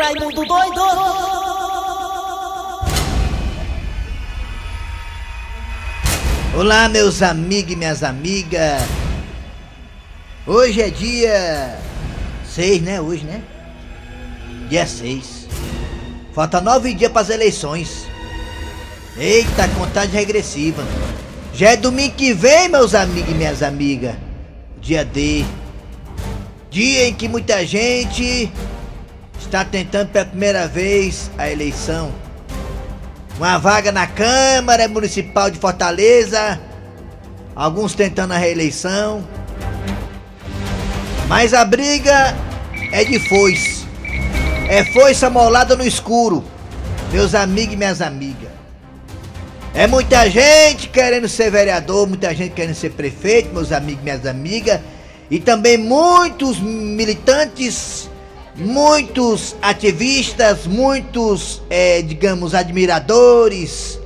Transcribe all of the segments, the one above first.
Raimundo doido! Olá, meus amigos e minhas amigas. Hoje é dia 6, né? Hoje, né? Dia 6. Falta nove dias para as eleições. Eita, contagem regressiva. Já é domingo que vem, meus amigos e minhas amigas. Dia D. Dia em que muita gente está tentando pela primeira vez a eleição. Uma vaga na Câmara Municipal de Fortaleza. Alguns tentando a reeleição. Mas a briga é de foice. É foice amolada no escuro. Meus amigos e minhas amigas. É muita gente querendo ser vereador, muita gente querendo ser prefeito, meus amigos e minhas amigas. E também muitos militantes, muitos ativistas, muitos, é, digamos, admiradores,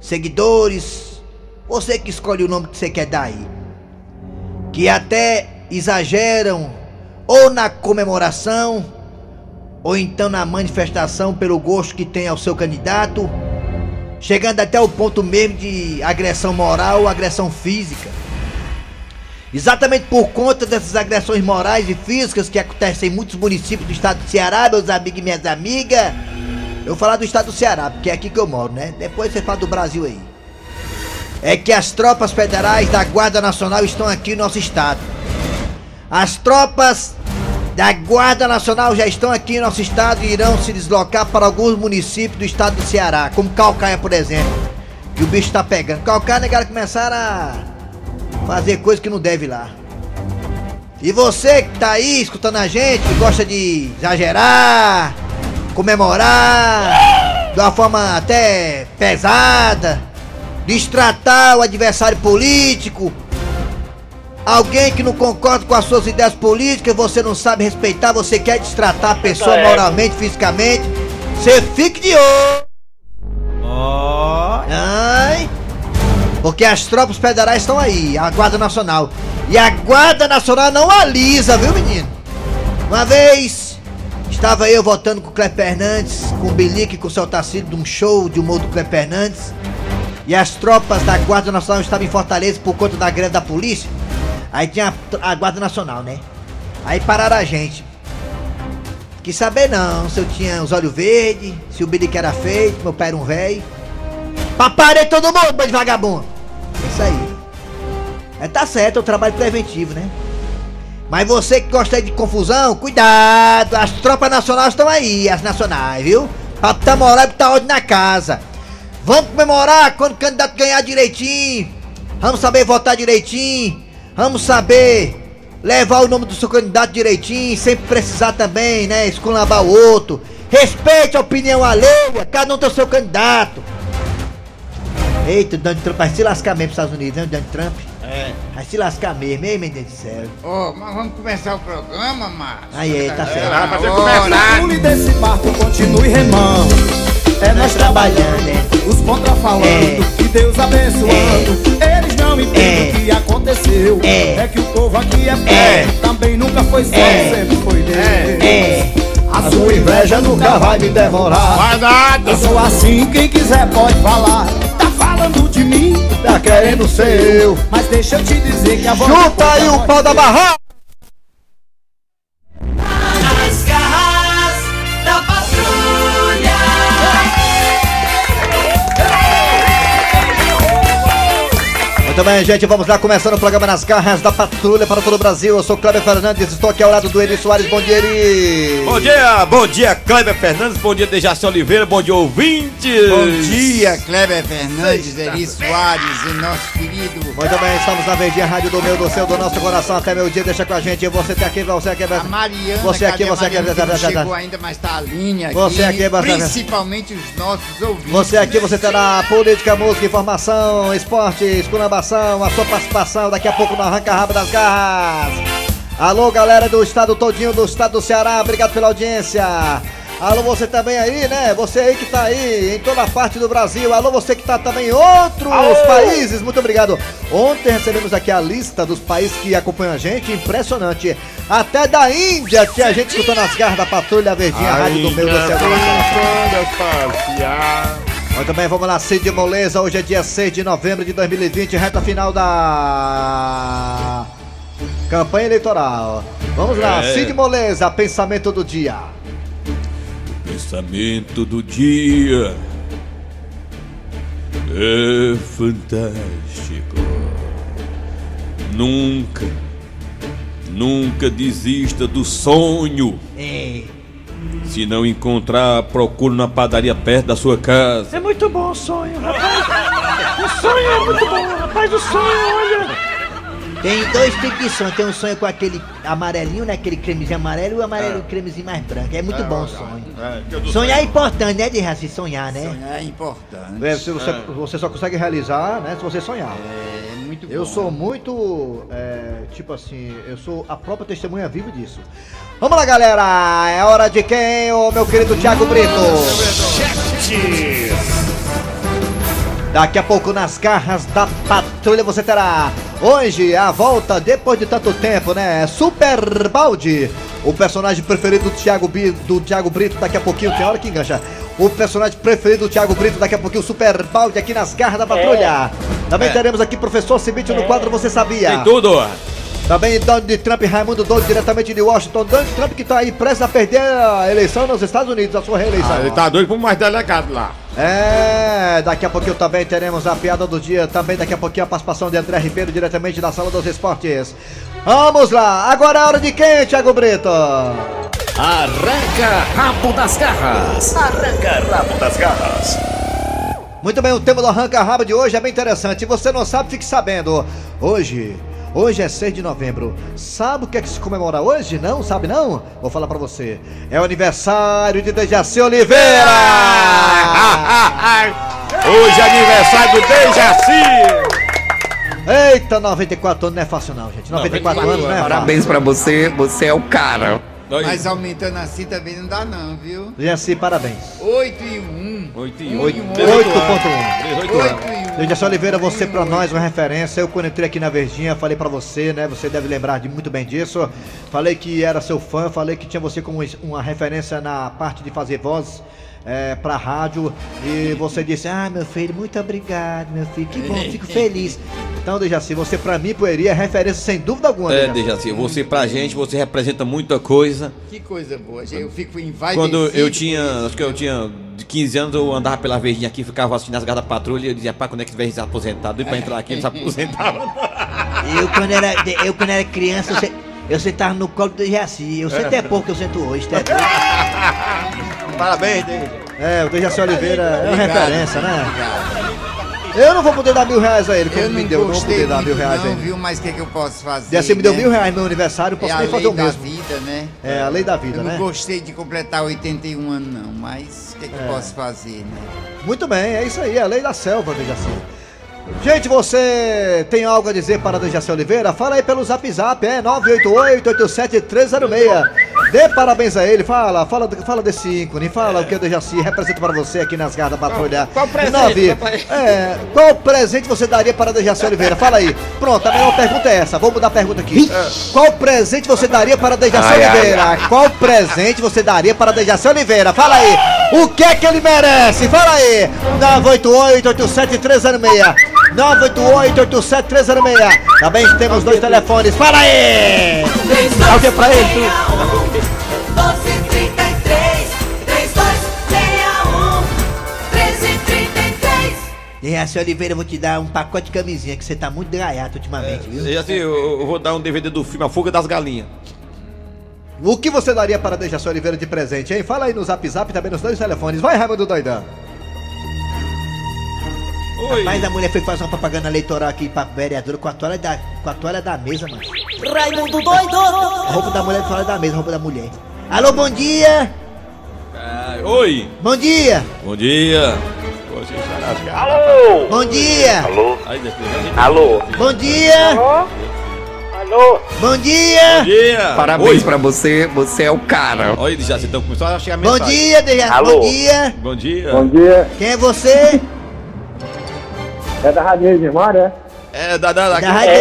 seguidores. Você que escolhe o nome que você quer dar aí. Que até exageram ou na comemoração, ou então na manifestação pelo gosto que tem ao seu candidato chegando até o ponto mesmo de agressão moral agressão física. Exatamente por conta dessas agressões morais e físicas que acontecem em muitos municípios do estado do Ceará, meus amigos e minhas amigas. Eu vou falar do estado do Ceará, porque é aqui que eu moro, né? Depois você fala do Brasil aí. É que as tropas federais da Guarda Nacional estão aqui no nosso estado. As tropas da Guarda Nacional já estão aqui em nosso estado e irão se deslocar para alguns municípios do estado do Ceará, como Calcaia, por exemplo. Que o bicho tá pegando. Calcaia, negado, começaram a fazer coisa que não deve lá. E você que tá aí escutando a gente, gosta de exagerar, comemorar, de uma forma até pesada, destratar o adversário político, Alguém que não concorda com as suas ideias políticas, você não sabe respeitar, você quer destratar a pessoa moralmente, fisicamente, você fique de olho. Ai. Porque as tropas federais estão aí, a Guarda Nacional. E a Guarda Nacional não alisa, viu, menino? Uma vez estava eu votando com o Cleber Fernandes, com o Bilique, com o seu Tarcísio, de um show de humor do Cleber Fernandes. E as tropas da Guarda Nacional estavam em Fortaleza por conta da greve da polícia. Aí tinha a, a Guarda Nacional, né? Aí pararam a gente. Quis saber não, se eu tinha os olhos verdes, se o bilique era feito, meu pai era um velho. Paparei todo mundo, de vagabundo. Isso aí. É, tá certo, é o trabalho preventivo, né? Mas você que gosta de confusão, cuidado, as tropas nacionais estão aí, as nacionais, viu? Pra moral e tá ordem na casa. Vamos comemorar quando o candidato ganhar direitinho. Vamos saber votar direitinho. Vamos saber levar o nome do seu candidato direitinho, sem precisar também, né, esculambar o outro. Respeite a opinião alheia, cada um tem o seu candidato. Eita, o Donald Trump vai se lascar mesmo nos Estados Unidos, né, o Donald Trump? É. Vai se lascar mesmo, hein, meu Deus do céu. Ô, oh, mas vamos começar o programa, Márcio? Aí, tá certo. É, fazer começar. Pule desse barco, continue remando. É nós trabalhando, é. os contra falando, É. e Deus abençoando. Eles não entendem É. o que aconteceu. É. que o povo aqui é pé, É. também nunca foi só, É. sempre foi Deus. É. A sua inveja nunca vai me demorar. Vai nada. Eu sou assim, quem quiser pode falar. Falando de mim, tá querendo ser eu. Mas deixa eu te dizer que a Chuta aí o pau da barraca! Muito bem, gente, vamos lá, começando o programa Nas Garras da Patrulha para todo o Brasil. Eu sou Cléber Fernandes, estou aqui ao lado do Eri Soares. Bom dia, Eri! Bom dia, bom dia, Kleber Fernandes, bom dia, Dejaci Oliveira, bom dia, ouvintes. Bom dia, Kleber Fernandes, Eri Soares e nosso querido. Muito bem, estamos na Verdinha Rádio do meu, do seu, do nosso coração até meu dia. Deixa com a gente, você tá aqui, você aqui, A Mariana, Você aqui, você aqui, Mariana, chegou ainda, mas tá a linha aqui. Você aqui, Principalmente os nossos ouvintes. Você aqui, você terá política, música, informação, esporte, esculambação, a sua participação daqui a pouco no Arranca Rabo das Garras. Alô, galera do estado todinho do estado do Ceará, obrigado pela audiência. Alô, você também aí, né? Você aí que tá aí em toda parte do Brasil. Alô, você que tá também em outros países. Muito obrigado. Ontem recebemos aqui a lista dos países que acompanham a gente. Impressionante. Até da Índia tinha gente escutando as garras da Patrulha Verdinha, a rádio do meio do céu. Muito bem, vamos lá, Cid Moleza. Hoje é dia 6 de novembro de 2020, reta final da campanha eleitoral. Vamos lá, É. Cid Moleza, pensamento do dia. Pensamento do dia é fantástico. Nunca, nunca desista do sonho. É. Se não encontrar, procure na padaria perto da sua casa. É muito bom o sonho, rapaz. O sonho é muito bom, rapaz. O sonho, olha. Tem dois tipos de sonho. Tem um sonho com aquele amarelinho, né? Aquele cremezinho amarelo e o amarelo cremezinho mais branco. É muito bom o sonho. Sonhar é importante, né, de Raci? Sonhar, né? Sonhar é importante. É, se você, você só consegue realizar, né, se você sonhar. É muito bom. Eu sou muito, é, tipo assim, eu sou a própria testemunha viva disso. Vamos lá, galera! É hora de quem? O meu querido Thiago Brito. Daqui a pouco nas garras da patrulha você terá hoje a volta depois de tanto tempo, né? Super Balde, o personagem preferido do Thiago, Bi- do Thiago Brito. Daqui a pouquinho tem hora que engancha. O personagem preferido do Thiago Brito. Daqui a pouquinho Super Balde aqui nas garras da patrulha. Também É. teremos aqui professor Cibite no quadro Você Sabia? Tem tudo. Também Donald Trump e Raimundo Doido diretamente de Washington. Donald Trump que tá aí prestes a perder a eleição nos Estados Unidos, a sua reeleição. Ah, ele tá doido por mais delegado lá. É, daqui a pouquinho também teremos a piada do dia. Também daqui a pouquinho a participação de André Ribeiro diretamente da sala dos esportes. Vamos lá, agora é a hora de quem, Thiago Brito? Arranca rabo das garras. Arranca rabo das garras. Muito bem, o tema do Arranca Rabo de hoje é bem interessante. Se você não sabe, fique sabendo. Hoje, hoje é 6 de novembro. Sabe o que é que se comemora hoje? Não? Sabe não? Vou falar pra você. É o aniversário de Dejaci Oliveira! Hoje é aniversário do Dejaci. Eita, 94 anos não é fácil não, gente. 94 anos não é fácil. Parabéns pra você, você é o cara. Mas aumentando assim também não dá não, viu? Dejaci, parabéns. 8 e 1. 8 e 1. 8.1. 18 anos. 8 1. Dejaci Oliveira, você pra nós uma referência. Eu quando entrei aqui na Verdinha, falei pra você, né? Você deve lembrar de muito bem disso. Falei que era seu fã, falei que tinha você como uma referência na parte de fazer voz. É, pra rádio e você disse: Ah, meu filho, muito obrigado, meu filho, que bom, fico feliz. Então, Dejaci, você pra mim, poeria, é referência sem dúvida alguma. É, Dejaci. Você pra gente, você representa muita coisa. Que coisa boa, gente. Eu fico em vai Quando eu tinha, acho que eu tinha de 15 anos, eu andava pela verdinha aqui, ficava assistindo as garras da patrulha e eu dizia, pá, quando é que tiver se aposentado? E pra entrar aqui, ele se aposentava. Eu quando era, eu, quando era criança, eu, se- eu sentava no colo do Dejaci. Eu sento é pouco que eu sento hoje, tá? Parabéns, Dejaci. É, o Dejaci Oliveira é uma Obrigado, referência, né? obrigado. Eu não vou poder dar mil reais a ele, como Eu me não deu, não vou poder dar mil reais a não, ele. viu? Mas o que, que eu posso fazer? Dejaci me deu né? mil reais no meu aniversário, eu É posso a nem fazer lei o da mesmo. vida, né? É a lei da vida, Eu não né? gostei de completar 81 anos, não. Mas o que, que eu posso fazer, né? Muito bem, é isso aí, é a lei da selva, Dejaci. Gente, você tem algo a dizer para Dejaci Oliveira? Fala aí pelo zap zap, é 988-87306. Dê parabéns a ele, fala, fala, fala desse ícone, fala o que o Dejaci representa para você aqui nas garras da. Qual presente, é, qual presente você daria para Dejaci Oliveira? Fala aí. Pronto, a melhor pergunta é essa, vamos mudar a pergunta aqui. Qual presente você daria para Dejaci Ai, ai, Oliveira? Qual presente você daria para Dejaci Oliveira? Fala aí. O que é que ele merece? Fala aí. 988-87306. 988-87306. Também temos dois telefones. Fala aí. Dá o que pra ele? Tu? 1233 3261 1333 Dejaci Oliveira, eu vou te dar um pacote de camisinha que você tá muito gaiato ultimamente, viu? Dejaci, eu, eu vou dar um DVD do filme A Fuga das Galinhas. O que você daria para Dejaci Oliveira de presente, hein? Fala aí no zap zap também nos dois telefones. Vai, Raimundo Doidão. Oi. Mas a mulher foi fazer uma propaganda eleitoral aqui pra vereadora com a toalha da, com a toalha da mesa, mano. Raimundo doido A roupa da mulher, a toalha da mesa, a roupa da mulher. Alô, bom dia! Ah, Oi. Bom dia! Bom dia. Garras. Bom dia! Dejaci, Alô? Bom dia! Alô? Bom dia! Bom dia! Parabéns Oi. pra você, você é o cara. Olha, já então começou a chegar a Bom mensagem. dia, Dejaci. Alô? Bom dia. Bom dia. Bom dia. Quem é você? É da Rádio de Mar, é? É da, da, da, Da Rádio.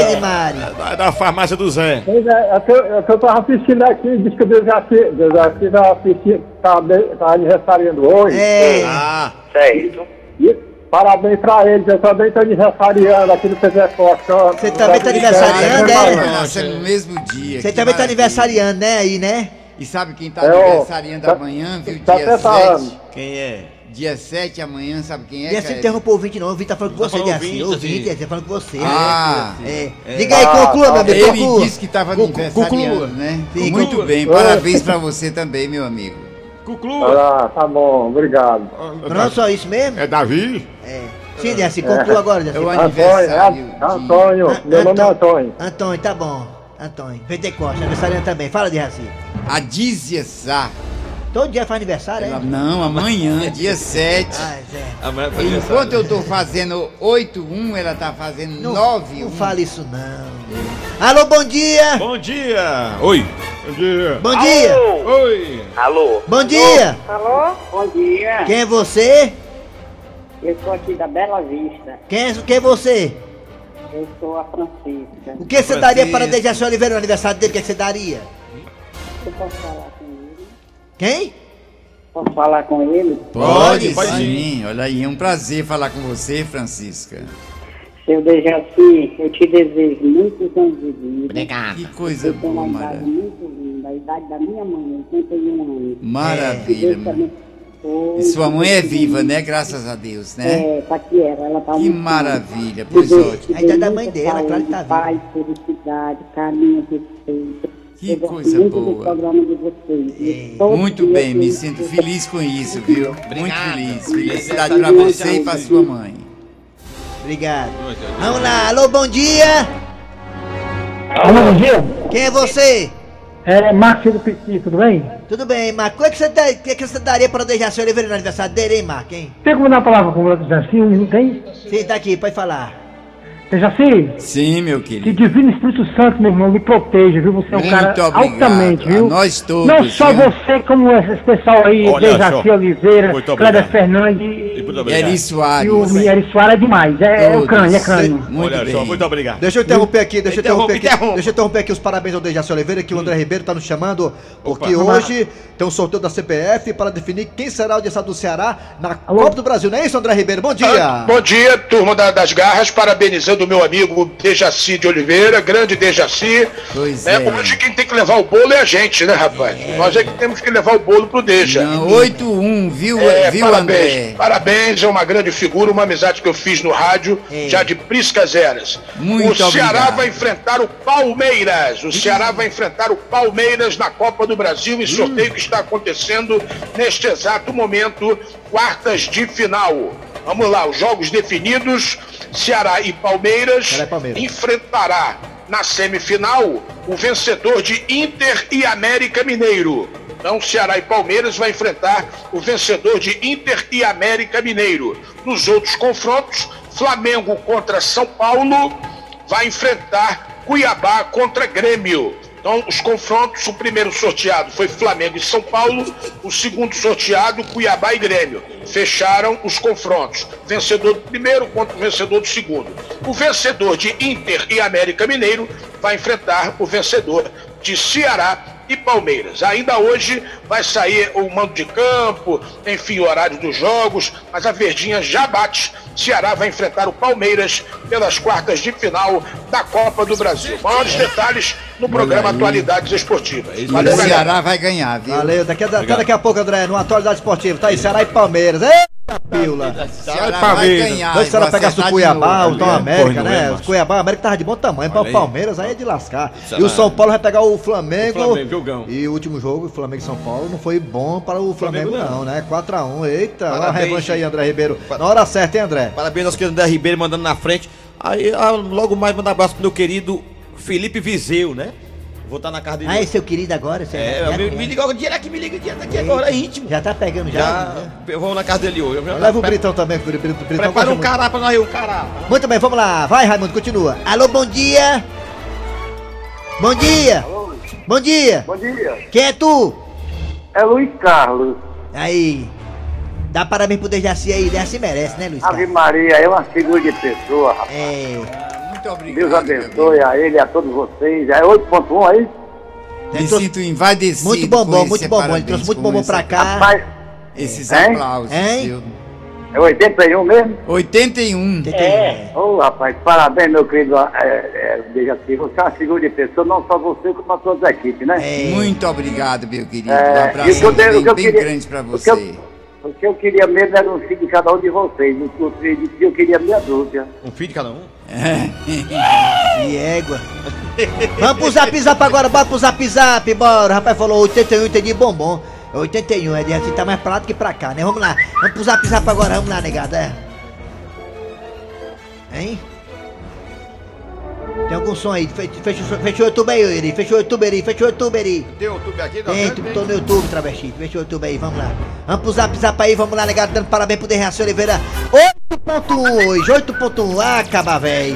É da farmácia do Zé. Pois é, é que eu, é que eu tava assistindo aqui, disse que o Dejaci, Dejaci tava assistindo, tava, de- tava aniversariando hoje. É. Ah, Certo. E parabéns pra eles, eu também tô aniversariando aqui no PZ Forte. Você também tá aniversariando, é? nascer no mesmo dia. Você também tá aniversariando, né? Aí, né? E sabe quem tá É aniversariando tá- amanhã, viu? tá Dia até 7. falando. quem é? Dia 7 amanhã, sabe quem é? Assim cara? interrompeu o ouvinte, não. O ouvinte tá falando com Tá você, Dejaci. ouvinte, O ouvinte, assim. tá falando com você. Ah, É. Diga aí, conclua, meu amigo, ele conclua. disse que tava Conclua. aniversariando, né? Sim, Muito bem, parabéns pra você também, meu amigo. Conclua. Ah, tá bom, obrigado. Não só isso mesmo? É Davi? É. Sim, Dejaci, conclua agora, É Dejaci. o Antônio, aniversário é Antônio, Ah, meu nome é Antônio. Antônio, tá bom. Antônio. Pentecoste, aniversariante também. Fala, Dejaci. de a Dízia Sá. Todo dia faz aniversário, é? Não, amanhã, dia 7. Ah. Amanhã foi Enquanto eu tô fazendo 8-1, ela tá fazendo Não, 9-1. não fale isso, não. Alô, bom dia! Bom dia. Oi. Bom dia. Bom dia! Alô? Oi. Alô? Bom dia! Alô? Bom dia. Quem é você? Eu sou aqui da Bela Vista. Quem é, quem é você? Eu sou a Francisca. O que você daria para Dejaci Oliveira no aniversário dele? O que é que você daria? Eu posso falar? Quem? Posso falar com ele? Pode, Pode sim. Olha aí, é um prazer falar com você, Francisca. Seu Dejaci, eu te desejo muitos anos de vida. Que coisa Eu tenho boa, uma idade maravilha. muito linda, a idade da minha mãe, 81 anos. Maravilha. Abençoe. E sua mãe é viva, né? Graças a Deus, né? É, Taquiera, ela tá Que muito maravilha, pois ótimo. A idade da mãe dela, claro que tá viva. Paz, felicidade, carinho, respeito. Que coisa muito boa. E todo Muito dia bem, me eu- sinto feliz com isso, viu? Muito Obrigado. feliz. Felicidade pra você e pra sua mãe. Obrigado. Vamos lá, alô, bom dia! Alô, bom dia. Quem é você? É Márcio do Petit, tudo bem? Tudo bem, Marco. O que, é que, você, dá- o que, é que você daria para Dejaci Oliveira no aniversário dele, hein, Marco, hein? Tem como dar a palavra com o Dejaci? Não tem? Sim, tá aqui, pode falar. Dejaci, Sim, meu que querido. divino Espírito Santo, meu irmão, lhe proteja, viu? Você é um Muito cara obrigado. altamente, viu? A nós todos, Não só viu? você, como esse pessoal aí, Olha Dejaci só. Oliveira, Cléber. Fernandes E Eri. Soares. e o Mieri Soares é demais. É, é o crânio, é crânio. Muito Olha bem. só, muito obrigado. Deixa eu interromper aqui, deixa eu interromper aqui. Interrompe, Deixa eu interromper aqui os parabéns ao Dejaci Oliveira, que o André Ribeiro tá nos chamando, porque Opa. hoje tem um sorteio da CPF para definir quem será o adversário do Ceará na Alô? Copa do Brasil, não é isso, André Ribeiro? Bom dia! Ah, Bom dia, turma da- das garras, parabenizando o meu amigo Dejaci de Oliveira, grande Dejaci. Pois É, é. Hoje quem tem que levar o bolo é a gente, né, rapaz? Nós é que temos que levar o bolo pro Deja. Não, 8-1, viu, É, viu parabéns, André? parabéns, é uma grande figura, uma amizade que eu fiz no rádio, já de priscas eras. Muito o Ceará obrigado. vai enfrentar o Palmeiras. O Ceará vai enfrentar o Palmeiras na Copa do Brasil em sorteio que está acontecendo neste exato momento, quartas de final. Vamos lá, os jogos definidos, Ceará e Palmeiras, Ceará e Palmeiras. enfrentará na semifinal o vencedor de Inter e América Mineiro. Então, Ceará e Palmeiras vai enfrentar o vencedor de Inter e América Mineiro. Nos outros confrontos, Flamengo contra São Paulo vai enfrentar Cuiabá contra Grêmio. Então, os confrontos, o primeiro sorteado foi Flamengo e São Paulo, o segundo sorteado, Cuiabá e Grêmio. Fecharam os confrontos. Vencedor do primeiro contra o vencedor do segundo. O vencedor de Inter e América Mineiro vai enfrentar o vencedor de Ceará e Palmeiras. Ainda hoje vai sair o mando de campo, enfim, o horário dos jogos, mas a Verdinha já bate. Ceará vai enfrentar o Palmeiras pelas quartas de final da Copa do Brasil. Maiores detalhes no programa aí. Atualidades Esportivas. E Valeu, o galera. Ceará vai ganhar, viu? Valeu, daqui a, até daqui a pouco, André, numa atualidade esportiva. Tá aí, Ceará e Palmeiras. Eita, pila! Ceará vai Palmeiras. ganhar. E Ceará vai pegasse o Cuiabá, o Tom? América, né? é, O. Cuiabá, o América tava de bom tamanho. Para Olha o. Palmeiras aí é de lascar. E o São Paulo vai pegar o Flamengo. O Flamengo. E o último jogo, o Flamengo e São Paulo, não foi bom para o Flamengo, Flamengo, não, não. né? 4x1. Eita, olha a Parabéns, revanche aí. André Ribeiro. Na hora certa, hein, André? Parabéns aos queridos André Ribeiro mandando na frente. Aí, ah, logo mais, mandar um abraço pro meu querido Felipe Viseu, né? Vou estar na casa dele. Ah, é seu querido agora? Seu É, já, me, me liga o dinheiro aqui, me liga o dinheiro aqui agora, é íntimo. já tá pegando já? Já, eu vou na casa dele hoje. Leva o Britão também, que o Britão, Prepara um muito. cará pra nós aí, um cará. Muito bem, vamos lá. Vai, Raimundo, continua. Alô, bom dia. Bom dia! Bom dia! Bom dia. Quem é tu? É Luiz Carlos. Aí. Dá parabéns pro Dejaci aí, Dejaci merece, né, Luiz? Ave Carlos? Maria, é uma figura de pessoa, rapaz. É. Muito obrigado. Deus abençoe a ele e a todos vocês. É 8.1 aí? Me sinto invadecido. Muito bombom, muito bombom. Ele trouxe muito bombom pra cá. Rapaz, Esses Hein? aplausos. Hein? seu. é 81 mesmo? 81. É. Ô, rapaz, parabéns, meu querido é, é, Dejaci. Você é uma figura de pessoa, não só você, como a toda a equipe, né? É. Muito obrigado, meu querido. É, um e o abraço que eu que eu bem, queria- grande pra o que você. O que eu queria mesmo era um filho de cada um de vocês. O filho de eu queria meia dúzia. Um filho de cada um? Que égua. Vamos pro zap zap agora, bora pro zap zap, bora. O rapaz falou 81, entendi bombom. É 81, é de assim, tá mais pra lá do que pra cá, né? Vamos lá. Vamos pro zap zap agora, vamos lá, negada. É. Hein? Tem algum som aí? Fe- Fecha, o- fecha o YouTube aí, Eri. Fecha o YouTube aí, fecha o YouTube aí. Tem o YouTube aqui? Não, Tem, tu- tô no YouTube, travesti. Fecha o YouTube aí, vamos lá. Vamos pro zap zap aí, vamos lá, negado, dando parabéns pro Derraci Oliveira. 8.1 hoje, 8.1. Ah, acaba, véi.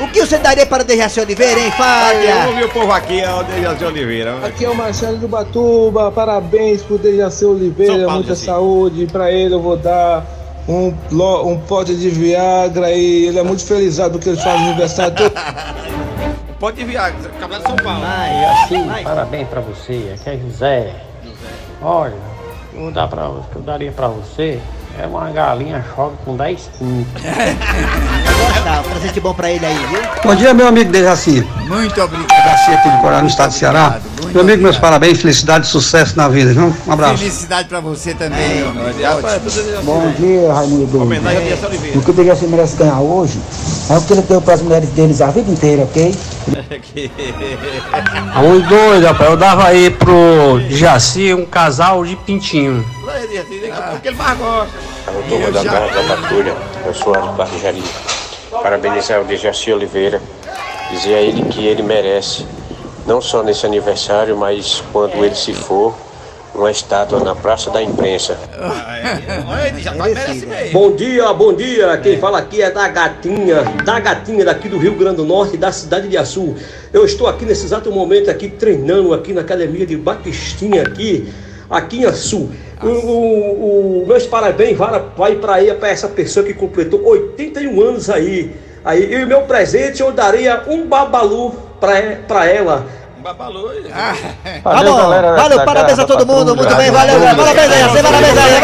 O que você daria para Derraci Oliveira, hein? Falha! vamos ver o povo aqui, é o Dejaci Oliveira. Aqui é o Marcelo do Batuba, parabéns pro Dejaci Oliveira, Paulo, muita Jaci. saúde. Pra ele eu vou dar um, um pote de Viagra e ele é muito felizado porque ele faz aniversário todo. Pode enviar, cabelo de São Paulo. Vai, Assim, vai. parabéns pra você, aqui é José. Olha, eu, dar pra, o que eu daria pra você é uma galinha choque com 10 pintos. Tá, um presente bom pra ele aí, viu? Bom dia, meu amigo Dejaci. Muito obrigado. Dejaci aqui de Corá, no estado do Ceará. Meu amigo, meus parabéns, felicidade e sucesso na vida, viu? Um abraço. Felicidade pra você também, meu amigo. Bom dia, Raimundo. Homenagem Dejaci Oliveira. O que o Dejaci merece ganhar hoje é o que ele deu para as mulheres deles a vida inteira, ok? A um doido, rapaz, eu dava aí pro Jaci um casal de pintinho. O que ele mais gosta. O turma da Casa da Patrulha, eu sou Parque Jari. Parabenizar o Dejaci Oliveira, dizer a ele que ele merece, não só nesse aniversário, mas quando ele se for, uma estátua na Praça da Imprensa. Vai merece mesmo. Bom dia, bom dia. Quem fala aqui é da Gatinha, da Gatinha daqui do Rio Grande do Norte, da cidade de Açu. Eu estou aqui nesse exato momento aqui treinando aqui na academia de Batistinha aqui, aqui em Sul. O, o, o, meus parabéns vai para essa pessoa que completou 81 anos aí. aí e o meu presente eu daria um babalu para ela. Babalu. Ah, valeu, tá bom. valeu parabéns a todo mundo. Muito bem, valeu. Parabéns aí, você parabéns aí.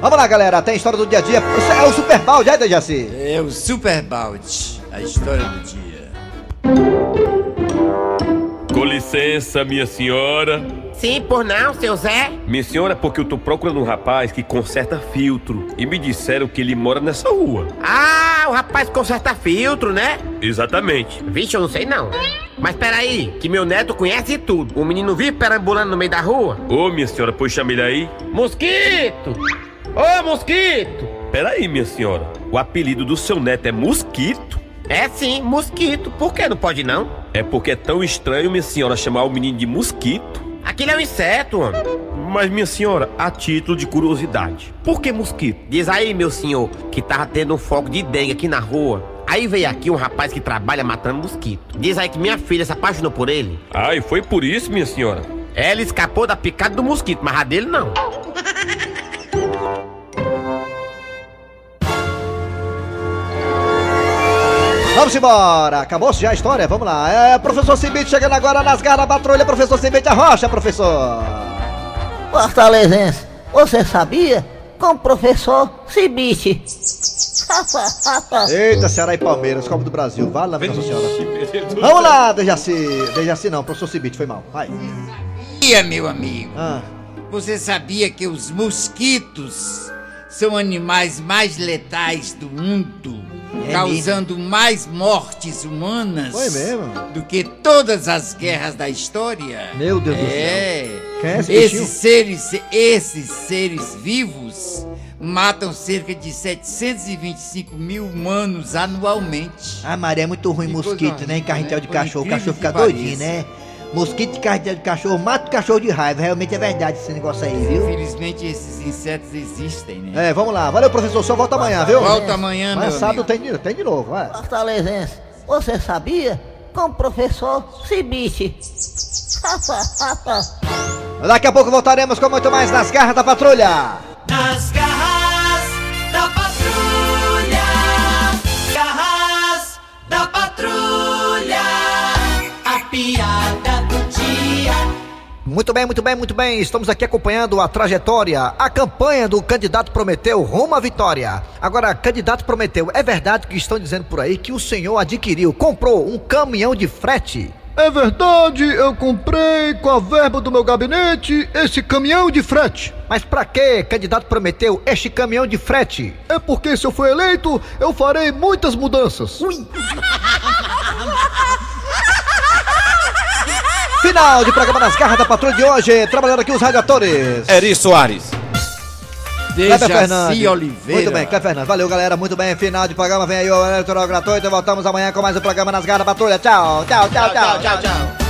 Vamos lá, galera. Tem a história do dia a dia. É o Super Balde, é, Dejaci? É o Super Balde. A história do dia licença, minha senhora. Sim, por não, seu Zé? Minha senhora, porque eu tô procurando um rapaz que conserta filtro. E me disseram que ele mora nessa rua. Ah, o rapaz conserta filtro, né? Exatamente. Vixe, eu não sei não. Mas peraí, que meu neto conhece tudo. O menino vive perambulando no meio da rua? Ô, minha senhora, pois chame ele aí. Mosquito! Ô, mosquito! Peraí, minha senhora. O apelido do seu neto é Mosquito? É sim, mosquito. Por que não pode não? É porque é tão estranho, minha senhora, chamar o menino de Mosquito. Aquele é um inseto, homem. Mas, minha senhora, a título de curiosidade, por que mosquito? Diz aí, meu senhor, que tava tendo um foco de dengue aqui na rua. Aí veio aqui um rapaz que trabalha matando mosquito. Diz aí que minha filha se apaixonou por ele. Ah, e foi por isso, minha senhora? Ela escapou da picada do mosquito, mas a dele não. Vamos embora, acabou-se já a história, vamos lá. É, professor Cibite chegando agora nas garras da patrulha, professor Cibite Arrocha, professor. Fortalezense, você sabia? Com o professor Cibite. Eita, Ceará e Palmeiras, Copa do Brasil, vale na Nossa Senhora. Vamos lá, Dejaci. Dejaci não, professor Cibite, foi mal, vai. Dia, meu amigo. Ah. Você sabia que os mosquitos são animais mais letais do mundo, É causando mais mortes humanas mesmo? do que todas as guerras da história? Meu Deus do é. céu. Quem é esse bichinho? esses seres, esses seres vivos matam cerca de 725 mil humanos anualmente. Ah, Maria, é muito ruim mosquito, coisa né? Em carretel de Por cachorro, o cachorro fica pareça. doidinho, né? Mosquito de carne de cachorro mata o cachorro de raiva. Realmente é verdade esse negócio aí, viu? Infelizmente esses insetos existem, né? É, vamos lá. Valeu, professor. Só volta amanhã, viu? Volta amanhã, Mas meu sábado amigo. tem de, tem de novo, vai. Fortalezense, você sabia? Com o professor Cibite. Daqui a pouco voltaremos com muito mais nas garras da patrulha. Nas garras da patrulha. Garras da patrulha. A piada. Muito bem, muito bem, muito bem. Estamos aqui acompanhando a trajetória, a campanha do candidato Prometeu rumo à vitória. Agora, candidato Prometeu, é verdade que estão dizendo por aí que o senhor adquiriu, comprou um caminhão de frete? É verdade, eu comprei com a verba do meu gabinete esse caminhão de frete. Mas pra que, candidato Prometeu, este caminhão de frete? É porque se eu for eleito, eu farei muitas mudanças. Final de programa nas garras da patrulha de hoje. Trabalhando aqui os radiadores. Eri Soares. Kleber Dejaci Fernandes. Oliveira. Muito bem, Cleber Fernandes. Valeu, galera. Muito bem. Final de programa. Vem aí o eleitoral gratuito. Voltamos amanhã com mais um programa nas garras da patrulha. Tchau, tchau, tchau, tchau, tchau. tchau.